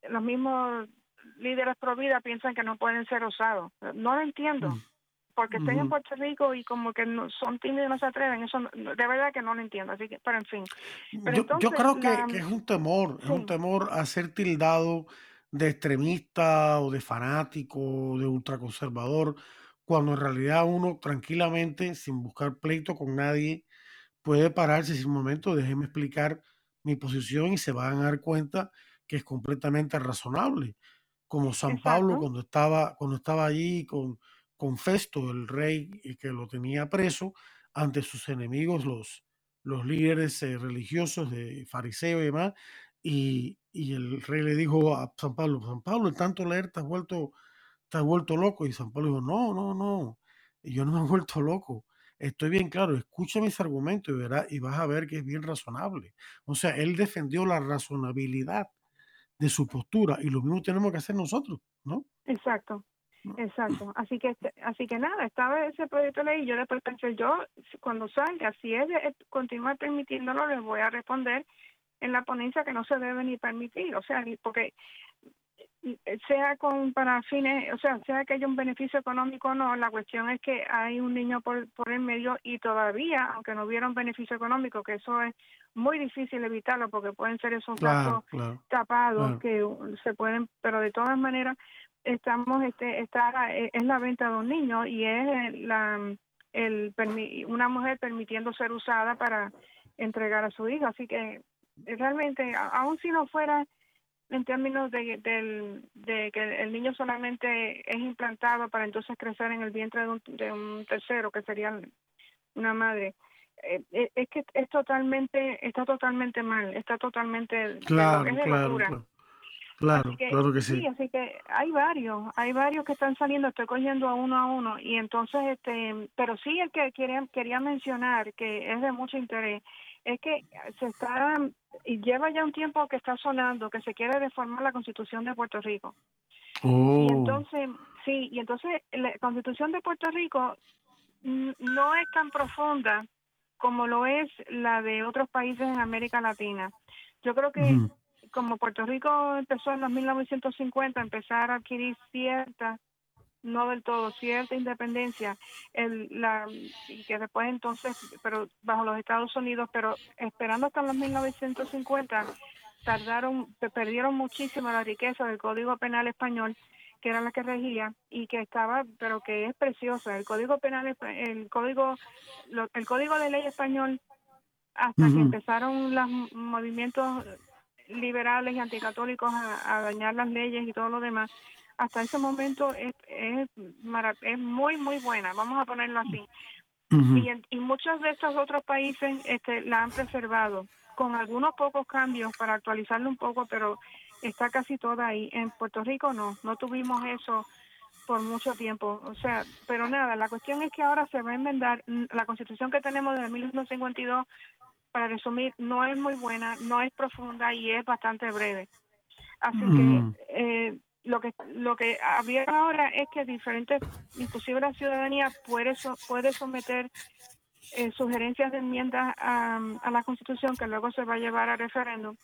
los mismos líderes pro vida piensan que no pueden ser osados. No lo entiendo. Mm. Porque estén en Puerto Rico y como que no, son tímidos y no se atreven, eso de verdad que no lo entiendo. Así que, pero en fin. yo, creo que, es un temor, es un temor a ser tildado de extremista o de fanático, de ultraconservador cuando en realidad uno tranquilamente, sin buscar pleito con nadie, puede pararse sin un momento, déjeme explicar mi posición y se van a dar cuenta que es completamente razonable. Como San Pablo cuando estaba, cuando estaba allí con, con Festo, el rey que lo tenía preso, ante sus enemigos, los, los líderes eh, religiosos de fariseo y demás, y, y, el rey le dijo a San Pablo, San Pablo, el tanto leer te has vuelto has vuelto loco. Y San Pablo dijo, no, no, no, yo no me he vuelto loco. Estoy bien claro, escucha mis argumentos y, verás, y vas a ver que es bien razonable. O sea, él defendió la razonabilidad de su postura y lo mismo tenemos que hacer nosotros, ¿no? Exacto. Exacto, así que este, así que nada, estaba ese proyecto de ley y yo después pensé, yo cuando salga, si es de continuar permitiéndolo, les voy a responder en la ponencia que no se debe ni permitir, o sea, porque sea con para fines, o sea, sea que haya un beneficio económico o no, la cuestión es que hay un niño por, por el medio y todavía, aunque no hubiera un beneficio económico, que eso es muy difícil evitarlo porque pueden ser esos casos tapados que se pueden, pero de todas maneras estamos este está eh, es la venta de un niño y es la el una mujer permitiendo ser usada para entregar a su hijo, así que realmente aun si no fuera en términos de, de que el niño solamente es implantado para entonces crecer en el vientre de un, de un tercero, que sería una madre. Eh, eh, es que es totalmente, está totalmente mal, está totalmente... Claro, claro, claro. Claro, que, sí. así que hay varios, hay varios que están saliendo, estoy cogiendo a uno a uno y entonces, este, pero sí el que quería, quería mencionar que es de mucho interés es que se está y lleva ya un tiempo que está sonando que se quiere reformar la Constitución de Puerto Rico. Y oh. entonces, sí, y entonces la Constitución de Puerto Rico no es tan profunda como lo es la de otros países en América Latina. Yo creo que como Puerto Rico empezó en los 1950 a empezar a adquirir ciertas no del todo, cierta independencia, el, la, y que después entonces, pero bajo los Estados Unidos, pero esperando hasta los 1950, tardaron, perdieron muchísimo la riqueza del Código Penal Español, que era la que regía y que estaba, pero que es preciosa. El Código Penal, el Código, el Código de Ley Español, hasta que empezaron los movimientos liberales y anticatólicos a dañar las leyes y todo lo demás, hasta ese momento es, es, es muy, muy buena, vamos a ponerlo así. y, y, muchos de estos otros países este, la han preservado, con algunos pocos cambios para actualizarlo un poco, pero está casi toda ahí. En Puerto Rico no, no tuvimos eso por mucho tiempo. O sea, pero nada, la cuestión es que ahora se va a enmendar la constitución que tenemos desde 1952, para resumir, no es muy buena, no es profunda y es bastante breve. Así que eh, lo que lo que había ahora es que diferentes, inclusive la ciudadanía puede puede someter eh, sugerencias de enmiendas a, la Constitución que luego se va a llevar a referéndum.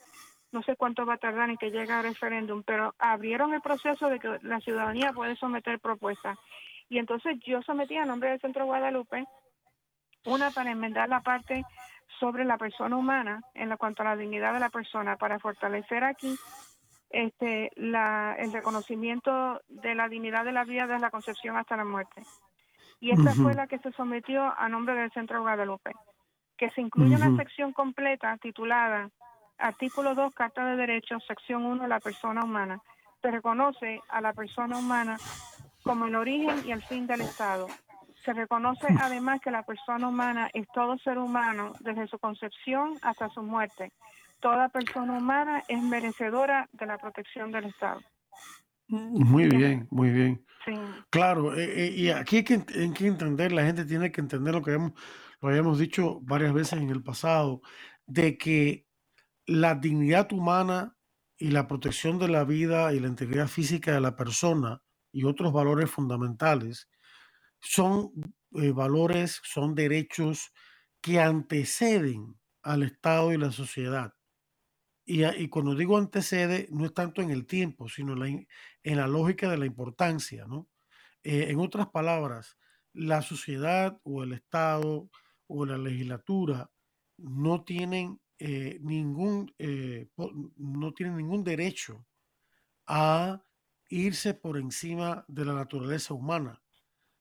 No sé cuánto va a tardar en que llegue a referéndum, pero abrieron el proceso de que la ciudadanía puede someter propuestas. Y entonces yo sometí a nombre del Centro Guadalupe una para enmendar la parte sobre la persona humana en cuanto a la dignidad de la persona para fortalecer aquí este la, el reconocimiento de la dignidad de la vida desde la concepción hasta la muerte. Y esta fue la que se sometió a nombre del Centro Guadalupe, que se incluye una sección completa titulada Artículo 2, Carta de Derechos, sección 1, la persona humana. Se reconoce a la persona humana como el origen y el fin del Estado. Se reconoce además que la persona humana es todo ser humano desde su concepción hasta su muerte. Toda persona humana es merecedora de la protección del Estado. Muy bien, muy bien. Claro, eh, eh, y aquí hay que, hay que, entender, la gente tiene que entender lo que hemos, lo habíamos dicho varias veces en el pasado, de que la dignidad humana y la protección de la vida y la integridad física de la persona y otros valores fundamentales son eh, valores, son derechos que anteceden al Estado y la sociedad. Y, cuando digo antecede, no es tanto en el tiempo, sino en la, lógica de la importancia. ¿no? Eh, en otras palabras, la sociedad o el Estado o la legislatura no tienen eh, ningún, no tiene ningún derecho a irse por encima de la naturaleza humana,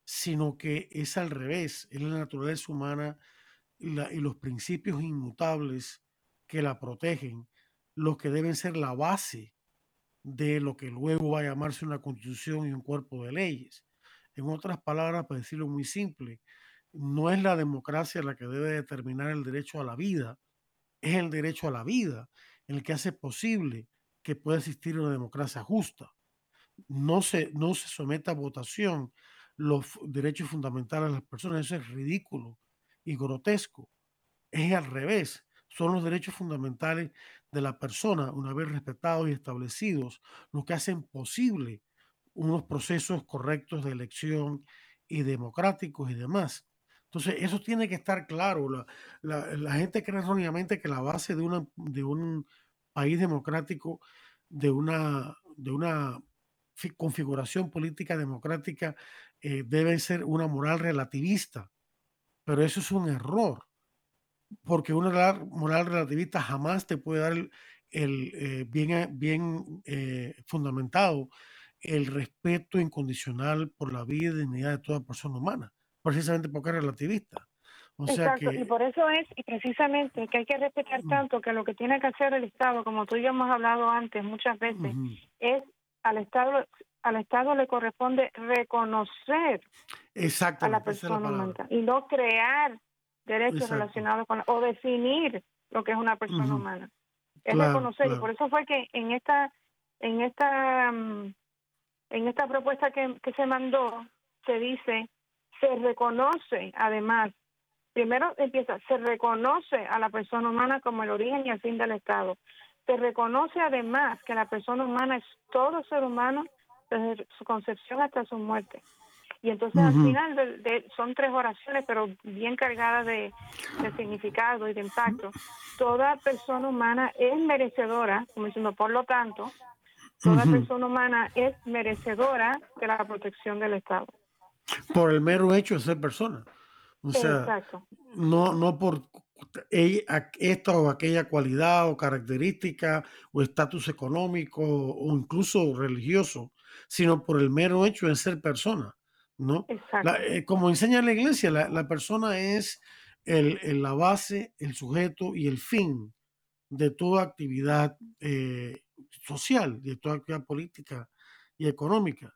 sino que es al revés, es la naturaleza humana y, los principios inmutables que la protegen los que deben ser la base de lo que luego va a llamarse una constitución y un cuerpo de leyes. En otras palabras, para decirlo muy simple, no es la democracia la que debe determinar el derecho a la vida, es el derecho a la vida el que hace posible que pueda existir una democracia justa. No se, no se someta a votación los derechos fundamentales de las personas, eso es ridículo y grotesco. Es al revés, son los derechos fundamentales de la persona, una vez respetados y establecidos, los que hacen posible unos procesos correctos de elección y democráticos y demás. Entonces, eso tiene que estar claro. La, gente cree erróneamente que la base de, una, de un país democrático, de una, de una configuración política democrática, eh, debe ser una moral relativista. Pero eso es un error, porque una moral relativista jamás te puede dar el, eh, bien, bien eh, fundamentado el respeto incondicional por la vida y dignidad de toda persona humana precisamente porque es relativista. O sea Exacto, y por eso es, y precisamente, que hay que respetar mm. tanto que lo que tiene que hacer el Estado, como tú y yo hemos hablado antes muchas veces, es al Estado al Estado le corresponde reconocer a la persona humana y no crear derechos relacionados con o definir lo que es una persona humana. Es reconocer y por eso fue que en esta en esta mm, en esta propuesta que, que se mandó se dice se reconoce además, primero empieza, se reconoce a la persona humana como el origen y el fin del Estado. Se reconoce además que la persona humana es todo ser humano desde su concepción hasta su muerte. Y entonces al final de, son tres oraciones, pero bien cargadas de, significado y de impacto. Toda persona humana es merecedora, como diciendo, por lo tanto, toda persona humana es merecedora de la protección del Estado por el mero hecho de ser persona. O sea, no, no por esta o aquella cualidad o característica o estatus económico o incluso religioso, sino por el mero hecho de ser persona. ¿no? Eh, como enseña la iglesia, la, persona es el, la base, el sujeto y el fin de toda actividad eh, social, de toda actividad política y económica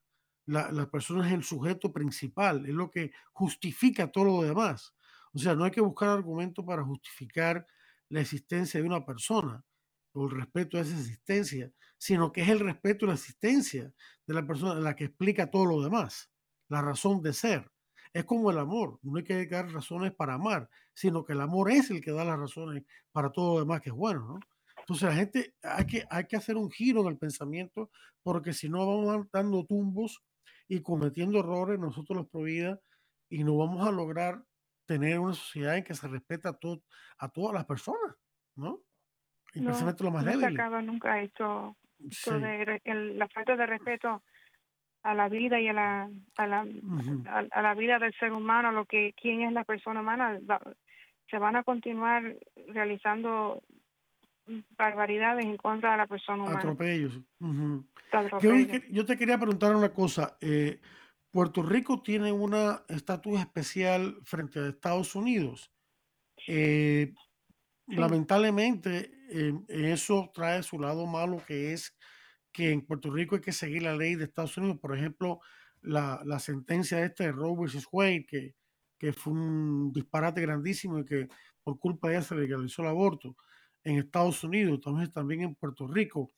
la, persona es el sujeto principal, es lo que justifica todo lo demás. O sea, no hay que buscar argumentos para justificar la existencia de una persona o el respeto a esa existencia, sino que es el respeto y la existencia de la persona la que explica todo lo demás, la razón de ser. Es como el amor, no hay que dar razones para amar, sino que el amor es el que da las razones para todo lo demás que es bueno, ¿no? Entonces la gente hay que, hay que hacer un giro en el pensamiento porque si no vamos dando tumbos y cometiendo errores nosotros los provida y no vamos a lograr tener una sociedad en que se respeta a, todo, a todas las personas, ¿no? Y no, lo más débil. No acaba nunca esto, de, la falta de respeto a la vida y a la a la, a, la vida del ser humano, lo que quién es la persona humana, se van a continuar realizando barbaridades en contra de la persona humana. Atropellos. Yo, te quería preguntar una cosa. Eh, Puerto Rico tiene una estatus especial frente a Estados Unidos. Eh, lamentablemente, eso trae su lado malo, que es que en Puerto Rico hay que seguir la ley de Estados Unidos. Por ejemplo, la, sentencia esta de Roe vs. Wade, que, que fue un disparate grandísimo y que por culpa de ella se legalizó el aborto en Estados Unidos, también en Puerto Rico.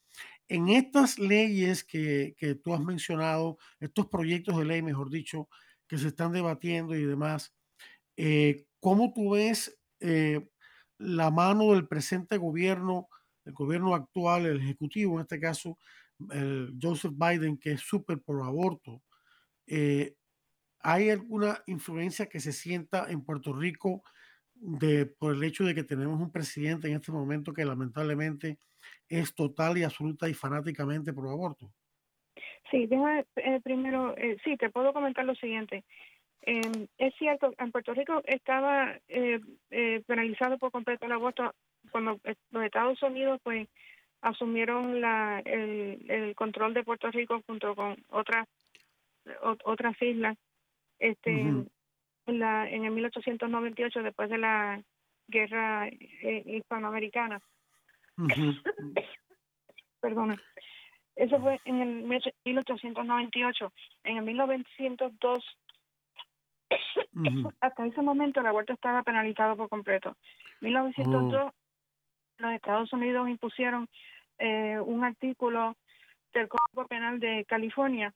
En estas leyes que, que tú has mencionado, estos proyectos de ley, mejor dicho, que se están debatiendo y demás, eh, ¿cómo tú ves eh, la mano del presente gobierno, el gobierno actual, el ejecutivo, en este caso, el Joseph Biden, que es súper por aborto? Eh, ¿Hay alguna influencia que se sienta en Puerto Rico de, por el hecho de que tenemos un presidente en este momento que lamentablemente es total y absoluta y fanáticamente pro aborto. Sí, déjame eh, primero, eh, sí, te puedo comentar lo siguiente. Em, es cierto, en Puerto Rico estaba eh, penalizado por completo el aborto cuando los Estados Unidos pues asumieron la, el, el control de Puerto Rico junto con otras otras islas. Este, en, la, en el 1898, después de la guerra eh, hispanoamericana. Perdona. Eso fue en el 1898. En el 1902, hasta ese momento el aborto estaba penalizado por completo. En 1902, los Estados Unidos impusieron eh, un artículo del Código Penal de California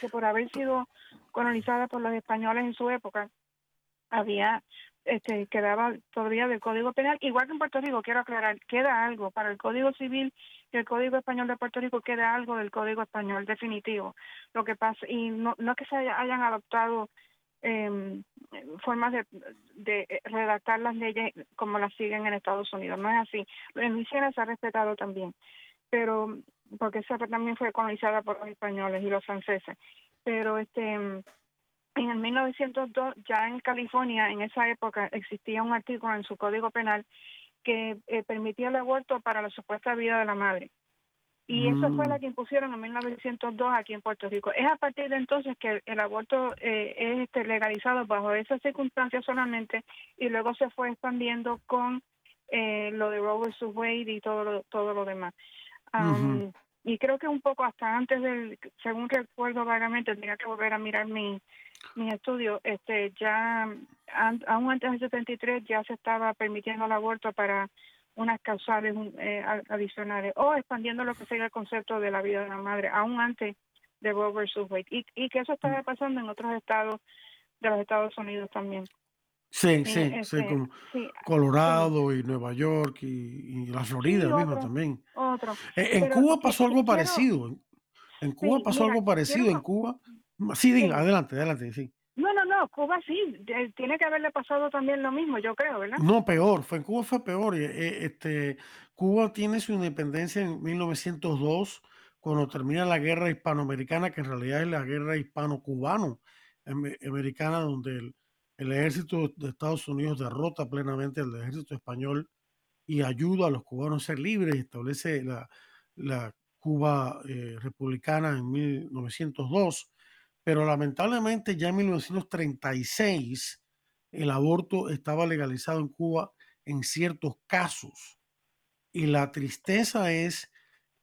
que por haber sido colonizada por los españoles en su época, había este, quedaba todavía del Código Penal, igual que en Puerto Rico, quiero aclarar, queda algo para el Código Civil y el Código Español de Puerto Rico queda algo del Código Español definitivo. Lo que pasa, y no, no es que se hayan adoptado eh, formas de, de, redactar las leyes como las siguen en Estados Unidos, no es así. En Luisiana se ha respetado también, pero porque esa también fue colonizada por los españoles y los franceses. Pero este en el 1902 ya en California en esa época existía un artículo en su código penal que eh, permitía el aborto para la supuesta vida de la madre. Y eso fue la mm. que impusieron en 1902 aquí en Puerto Rico. Es a partir de entonces que el aborto eh, es este, legalizado bajo esas circunstancias solamente y luego se fue expandiendo con eh, lo de Roe vs. Wade y todo lo, todo lo demás y creo que un poco hasta antes del, según recuerdo vagamente, tenía que volver a mirar mi, mi estudio, este, ya, aún antes del 73 ya se estaba permitiendo el aborto para unas causales eh, adicionales o expandiendo lo que sería el concepto de la vida de la madre, aún antes de Roe versus Wade, y, y que eso estaba pasando en otros estados de los Estados Unidos también. Sí, sí, sí, como Colorado y Nueva York y, la Florida misma también. Otro. E, en, Cuba pasó algo parecido. En, Cuba pasó algo parecido. En Cuba. Sí, adelante, adelante, sí. No, no, no, Cuba sí, tiene que haberle pasado también lo mismo, yo creo, ¿verdad? No, peor, fue en Cuba fue peor. Eh, este, Cuba tiene su independencia en 1902, cuando termina la guerra hispanoamericana, que en realidad es la guerra hispano-cubano americana, donde el, el ejército de Estados Unidos derrota plenamente al ejército español y ayuda a los cubanos a ser libres y establece la, Cuba eh, republicana en 1902. Pero lamentablemente ya en 1936 el aborto estaba legalizado en Cuba en ciertos casos. Y la tristeza es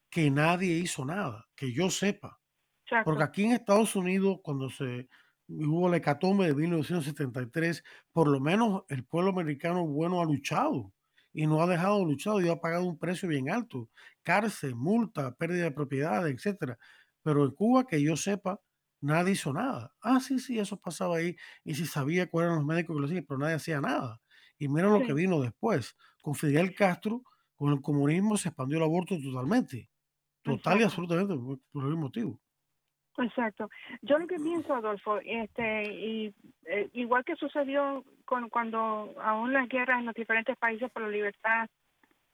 que nadie hizo nada, que yo sepa. Porque aquí en Estados Unidos, cuando se hubo la hecatombe de 1973, por lo menos el pueblo americano bueno ha luchado y no ha dejado de luchar y ha pagado un precio bien alto, cárcel, multa, pérdida de propiedades, etcétera. Pero en Cuba, que yo sepa, nadie hizo nada. Ah, sí, sí, eso pasaba ahí y si sabía cuáles eran los médicos que lo hacían, pero nadie hacía nada. Y mira lo que vino después. Con Fidel Castro, con el comunismo se expandió el aborto totalmente. Total y absolutamente por el mismo motivo. Exacto. Yo lo que pienso, Adolfo, este, y eh, igual que sucedió con cuando aún las guerras en los diferentes países por la libertad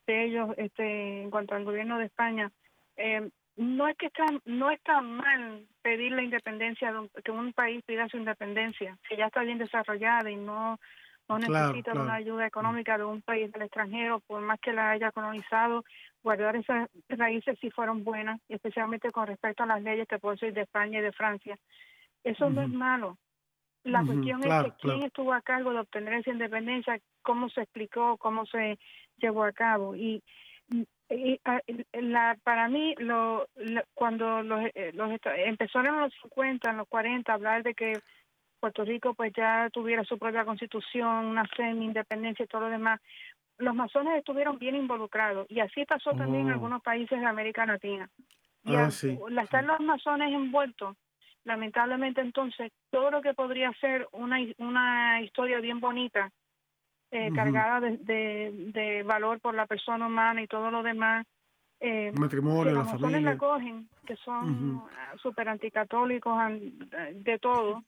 de ellos, este, en cuanto al gobierno de España, eh, no es que está, no está mal pedir la independencia, que un país pida su independencia, si ya está bien desarrollada y no, no necesita una ayuda económica de un país del extranjero, por más que la haya colonizado, guardar esas raíces si fueron buenas, especialmente con respecto a las leyes que puedo decir de España y de Francia. Eso no es malo. La cuestión es que quién estuvo a cargo de obtener esa independencia, cómo se explicó, cómo se llevó a cabo. Y Ah, la, para mí, lo, cuando los, eh, los, empezaron en los 50, en los 40, hablar de que Puerto Rico pues ya tuviera su propia constitución, una semi-independencia y todo lo demás, los masones estuvieron bien involucrados y así pasó también en oh. algunos países de América Latina. Y ah, al estar los masones envueltos, lamentablemente entonces todo lo que podría ser una, una historia bien bonita eh, cargada de, de, valor por la persona humana y todo lo demás. Eh, matrimonio, la familia. la cogen, que son súper anticatólicos, de todo.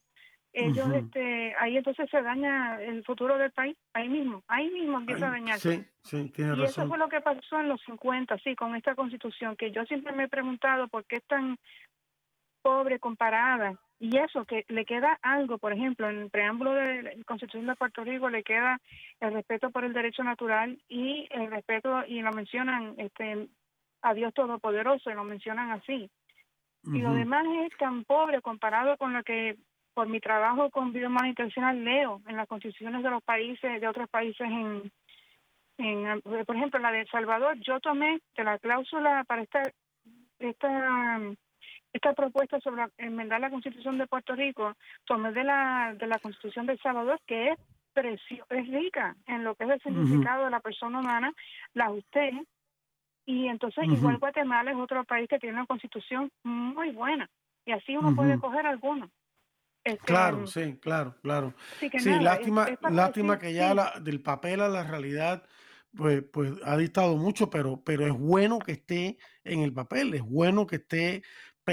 Ellos, este, ahí entonces se daña el futuro del país, ahí mismo, ahí mismo empieza a dañarse. Sí, sí, tiene razón. Y eso fue lo que pasó en los 50, sí, con esta constitución, que yo siempre me he preguntado por qué es tan pobre comparada y eso, que le queda algo, por ejemplo, en el preámbulo de la Constitución de Puerto Rico le queda el respeto por el derecho natural y el respeto, y lo mencionan este, a Dios Todopoderoso, y lo mencionan así. Y lo demás es tan pobre comparado con lo que por mi trabajo con vida humana intencional leo en las constituciones de los países, de otros países en, en por ejemplo, la de El Salvador, yo tomé de la cláusula para esta, esta esta propuesta sobre enmendar la Constitución de Puerto Rico tomé de la, de la Constitución de El Salvador, que es precio, es rica en lo que es el significado de la persona humana, la usted, y entonces igual Guatemala es otro país que tiene una constitución muy buena, y así uno puede coger algunos. Este, claro, sí, claro, claro. Sí, lástima, lástima que ya la, del papel a la realidad pues, pues ha dictado mucho, pero, pero es bueno que esté en el papel, es bueno que esté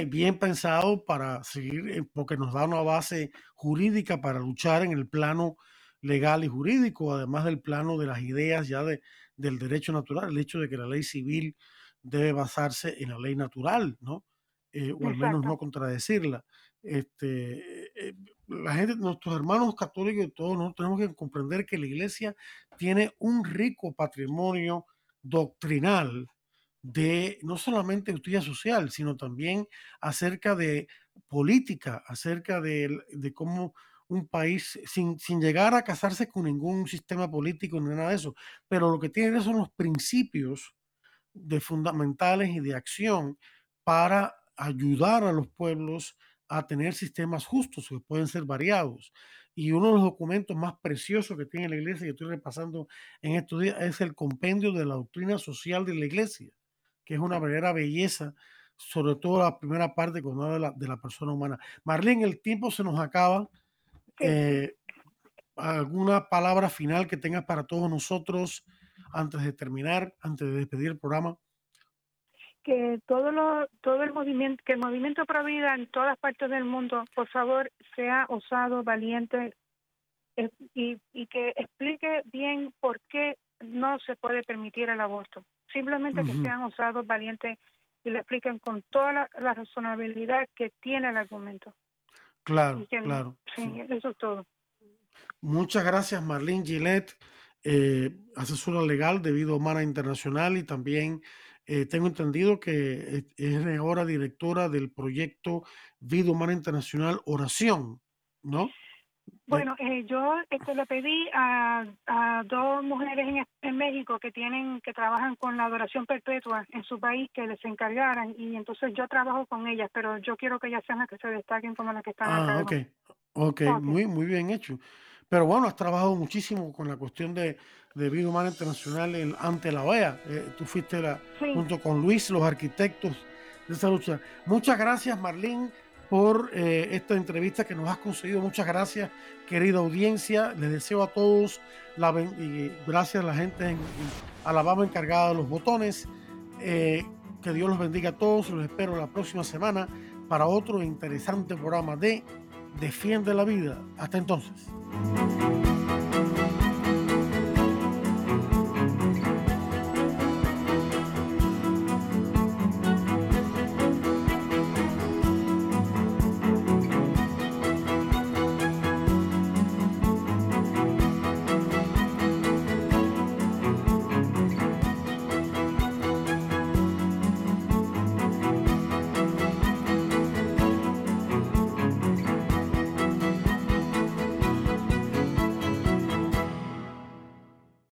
bien pensado para seguir, eh, porque nos da una base jurídica para luchar en el plano legal y jurídico, además del plano de las ideas ya de, del derecho natural, el hecho de que la ley civil debe basarse en la ley natural, ¿no? Eh, o al menos no contradecirla. Este, eh, la gente, nuestros hermanos católicos y todos nosotros tenemos que comprender que la iglesia tiene un rico patrimonio doctrinal de no solamente justicia social, sino también acerca de política, acerca de, cómo un país, sin, sin, llegar a casarse con ningún sistema político ni nada de eso, pero lo que tiene son los principios de fundamentales y de acción para ayudar a los pueblos a tener sistemas justos que pueden ser variados. Y uno de los documentos más preciosos que tiene la iglesia, que estoy repasando en estos días, es el compendio de la doctrina social de la iglesia que es una verdadera belleza, sobre todo la primera parte cuando habla de la, de la persona humana. Marlene, el tiempo se nos acaba. Eh, ¿Alguna palabra final que tengas para todos nosotros antes de terminar, antes de despedir el programa? Que todo lo todo el movimiento que el movimiento pro vida en todas partes del mundo por favor sea osado valiente eh, y, y que explique bien por qué no se puede permitir el aborto Simplemente que sean osados, valientes y le expliquen con toda la, razonabilidad que tiene el argumento. Claro, claro. Sí, eso es todo. Muchas gracias, Marlene Gillette, eh, asesora legal de Vida Humana Internacional y también eh, tengo entendido que es ahora directora del proyecto Vida Humana Internacional Oración, ¿no? Bueno, eh, yo este, le pedí a, a dos mujeres en, México que tienen que trabajan con la adoración perpetua en su país que les encargaran y entonces yo trabajo con ellas, pero yo quiero que ellas sean las que se destaquen como las que están ah, acá. Okay. ok, muy muy bien hecho. Pero bueno, has trabajado muchísimo con la cuestión de, de vida humana internacional ante la OEA. Eh, tú fuiste la, junto con Luis, los arquitectos de esa lucha. Muchas gracias, Marlene por eh, esta entrevista que nos has conseguido. Muchas gracias, querida audiencia. Les deseo a todos, la, y gracias a la gente en, Alabama encargada de los botones. Eh, que Dios los bendiga a todos. Los espero la próxima semana para otro interesante programa de Defiende la Vida. Hasta entonces.